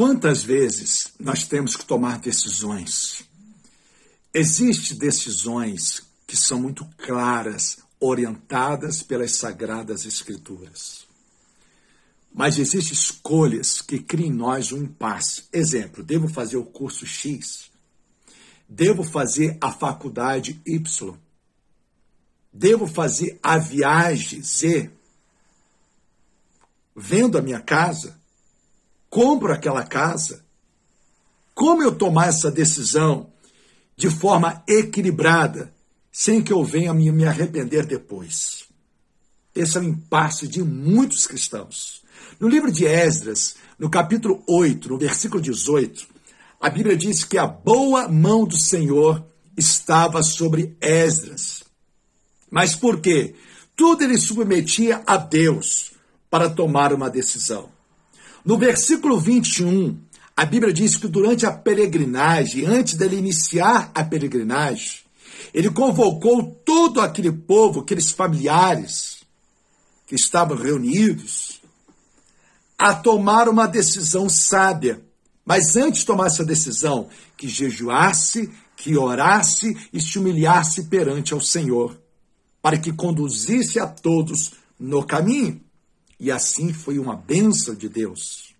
Quantas vezes nós temos que tomar decisões? Existem decisões que são muito claras, orientadas pelas sagradas escrituras. Mas existem escolhas que criam em nós um impasse. Exemplo, devo fazer o curso X? Devo fazer a faculdade Y? Devo fazer a viagem Z? Vendo a minha casa? Compro aquela casa? Como eu tomar essa decisão de forma equilibrada, sem que eu venha me arrepender depois? Esse é o impasse de muitos cristãos. No livro de Esdras, no capítulo 8, no versículo 18, a Bíblia diz que a boa mão do Senhor estava sobre Esdras. Mas por quê? Tudo ele submetia a Deus para tomar uma decisão. No versículo 21, a Bíblia diz que durante a peregrinagem, antes dele iniciar a peregrinagem, ele convocou todo aquele povo, aqueles familiares que estavam reunidos, a tomar uma decisão sábia. Mas antes de tomar essa decisão, que jejuasse, que orasse e se humilhasse perante ao Senhor, para que conduzisse a todos no caminho. E assim foi uma bênção de Deus.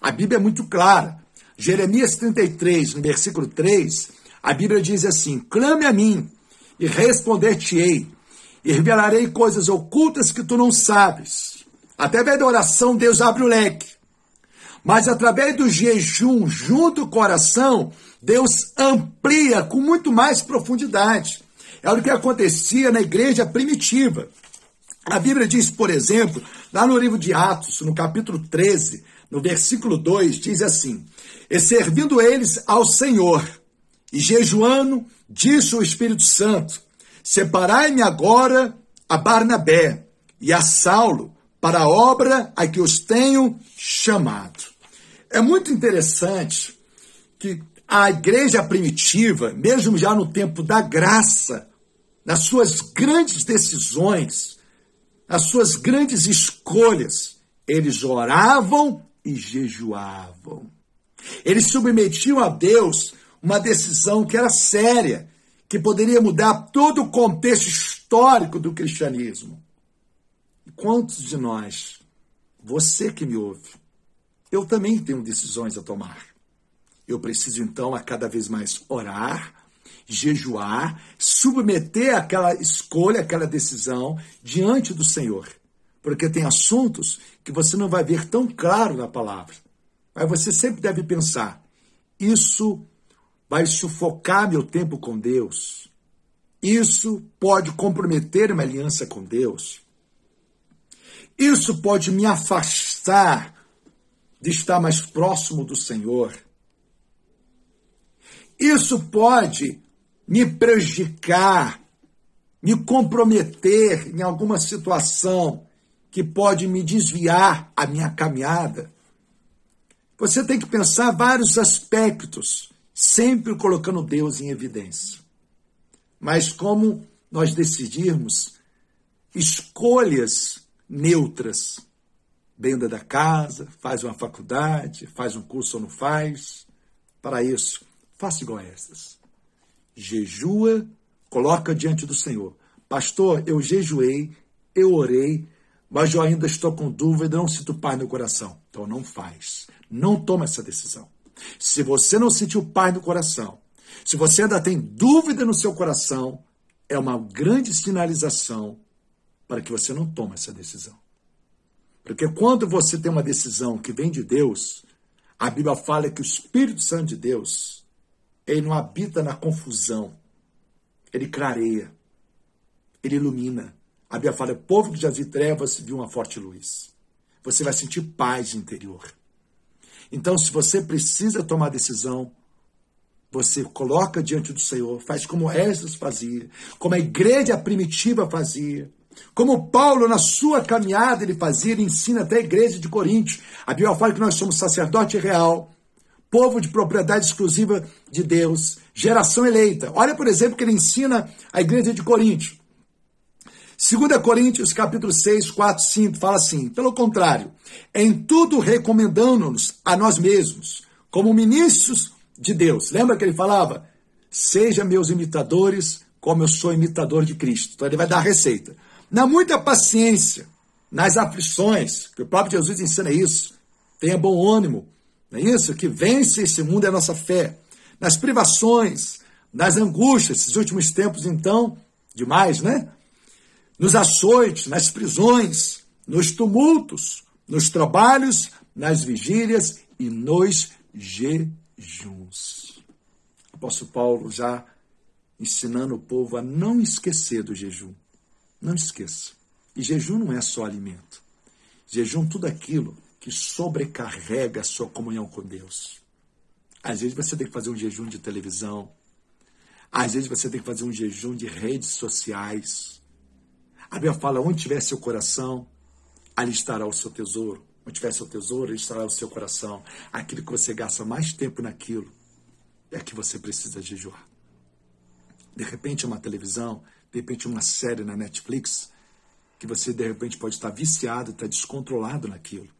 A Bíblia é muito clara. Jeremias 33, no versículo 3, a Bíblia diz assim: Clame a mim e responder-te-ei, e revelarei coisas ocultas que tu não sabes. Através da oração, Deus abre o leque. Mas através do jejum, junto com a oração, Deus amplia com muito mais profundidade. É o que acontecia na igreja primitiva. A Bíblia diz, por exemplo, lá no livro de Atos, no capítulo 13, no versículo 2, diz assim: E servindo eles ao Senhor, e jejuando, disse o Espírito Santo: Separai-me agora a Barnabé e a Saulo para a obra a que os tenho chamado. É muito interessante que a igreja primitiva, mesmo já no tempo da graça, nas suas grandes decisões, nas suas grandes escolhas, eles oravam e jejuavam. Eles submetiam a Deus uma decisão que era séria, que poderia mudar todo o contexto histórico do cristianismo. Quantos de nós, você que me ouve, eu também tenho decisões a tomar. Eu preciso então a cada vez mais orar, jejuar, submeter aquela escolha, aquela decisão diante do Senhor. Porque tem assuntos que você não vai ver tão claro na palavra. Mas você sempre deve pensar: isso vai sufocar meu tempo com Deus. Isso pode comprometer uma aliança com Deus. Isso pode me afastar de estar mais próximo do Senhor. Isso pode me prejudicar, me comprometer em alguma situação que pode me desviar a minha caminhada. Você tem que pensar vários aspectos, sempre colocando Deus em evidência. Mas como nós decidirmos escolhas neutras. Venda da casa, faz uma faculdade, faz um curso ou não faz. Para isso, faça igual a essas. Jejua, coloca diante do Senhor. Pastor, eu jejuei, eu orei, mas eu ainda estou com dúvida, não sinto paz no coração. Então não faz. Não toma essa decisão. Se você não sentiu paz no coração, se você ainda tem dúvida no seu coração, é uma grande sinalização para que você não tome essa decisão. Porque quando você tem uma decisão que vem de Deus, a Bíblia fala que o Espírito Santo de Deus, ele não habita na confusão, ele clareia, ele ilumina. A Bíblia fala, povo que já viu trevas, viu uma forte luz. Você vai sentir paz interior. Então, se você precisa tomar decisão, você coloca diante do Senhor, faz como Esdras fazia, como a igreja primitiva fazia, como Paulo, na sua caminhada, ele fazia, ele ensina até a igreja de Corinto. A Bíblia fala que nós somos sacerdote real, povo de propriedade exclusiva de Deus, geração eleita. Olha, por exemplo, que ele ensina a igreja de Corinto. 2 Coríntios capítulo 6, 4, 5 fala assim: pelo contrário, em tudo recomendando-nos a nós mesmos, como ministros de Deus. Lembra que ele falava? Seja meus imitadores, como eu sou imitador de Cristo. Então ele vai dar a receita. Na muita paciência, nas aflições, que o próprio Jesus ensina isso. Tenha bom ânimo, não é isso? Que vence esse mundo é a nossa fé. Nas privações, nas angústias, esses últimos tempos, então, demais, né? Nos açoites, nas prisões, nos tumultos, nos trabalhos, nas vigílias e nos jejuns. O apóstolo Paulo já ensinando o povo a não esquecer do jejum. Não esqueça. E jejum não é só alimento. Jejum tudo aquilo que sobrecarrega a sua comunhão com Deus. Às vezes você tem que fazer um jejum de televisão. Às vezes você tem que fazer um jejum de redes sociais. A Bíblia fala: onde tiver seu coração, ali estará o seu tesouro. Onde tiver seu tesouro, ali estará o seu coração. Aquilo que você gasta mais tempo naquilo é que você precisa jejuar. De repente, uma televisão, de repente, uma série na Netflix, que você de repente pode estar viciado, estar descontrolado naquilo.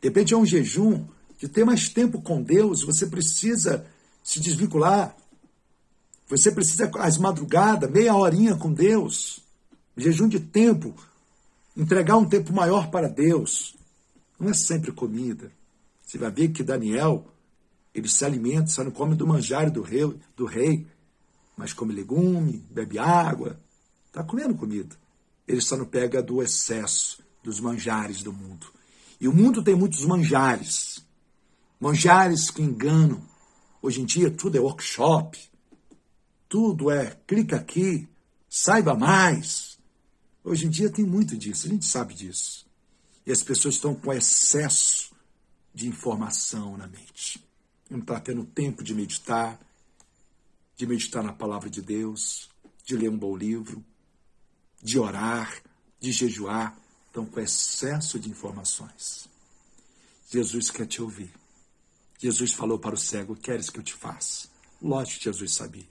De repente, é um jejum de ter mais tempo com Deus, você precisa se desvincular. Você precisa, às madrugadas, meia horinha com Deus. Jejum de tempo. Entregar um tempo maior para Deus. Não é sempre comida. Você vai ver que Daniel, ele se alimenta, só não come do manjar do rei, do rei mas come legume, bebe água, está comendo comida. Ele só não pega do excesso, dos manjares do mundo. E o mundo tem muitos manjares. Manjares que enganam. Hoje em dia tudo é workshop. Tudo é clica aqui, saiba mais. Hoje em dia tem muito disso, a gente sabe disso. E as pessoas estão com excesso de informação na mente. Não está tendo tempo de meditar, de meditar na palavra de Deus, de ler um bom livro, de orar, de jejuar. Estão com excesso de informações. Jesus quer te ouvir. Jesus falou para o cego: Queres que eu te faça? Lógico que Jesus sabia.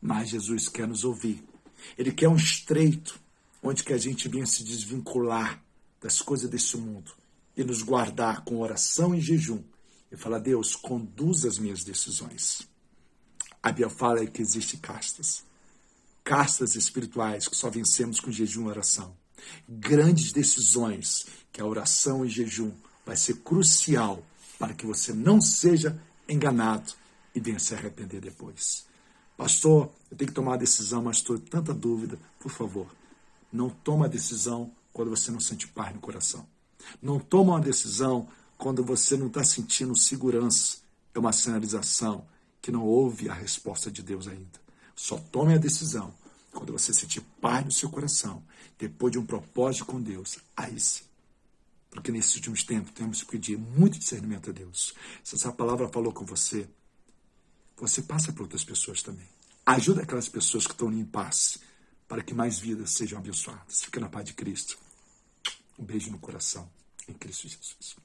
Mas Jesus quer nos ouvir. Ele quer um estreito onde que a gente venha se desvincular das coisas desse mundo e nos guardar com oração e jejum e falar: Deus, conduz as minhas decisões. A Bíblia fala que existe castas. Castas espirituais que só vencemos com jejum e oração. Grandes decisões que a oração e jejum vai ser crucial para que você não seja enganado e venha se arrepender depois. Pastor, eu tenho que tomar a decisão, mas estou tanta dúvida. Por favor, não toma a decisão quando você não sente paz no coração. Não toma uma decisão quando você não está sentindo segurança. É uma sinalização que não ouve a resposta de Deus ainda. Só tome a decisão quando você sentir paz no seu coração, depois de um propósito com Deus. Aí sim. Porque nesses últimos tempos temos que pedir muito discernimento a Deus. Se essa palavra falou com você, você passa para outras pessoas também. Ajuda aquelas pessoas que estão em paz, para que mais vidas sejam abençoadas. Fique na paz de Cristo. Um beijo no coração, em Cristo Jesus.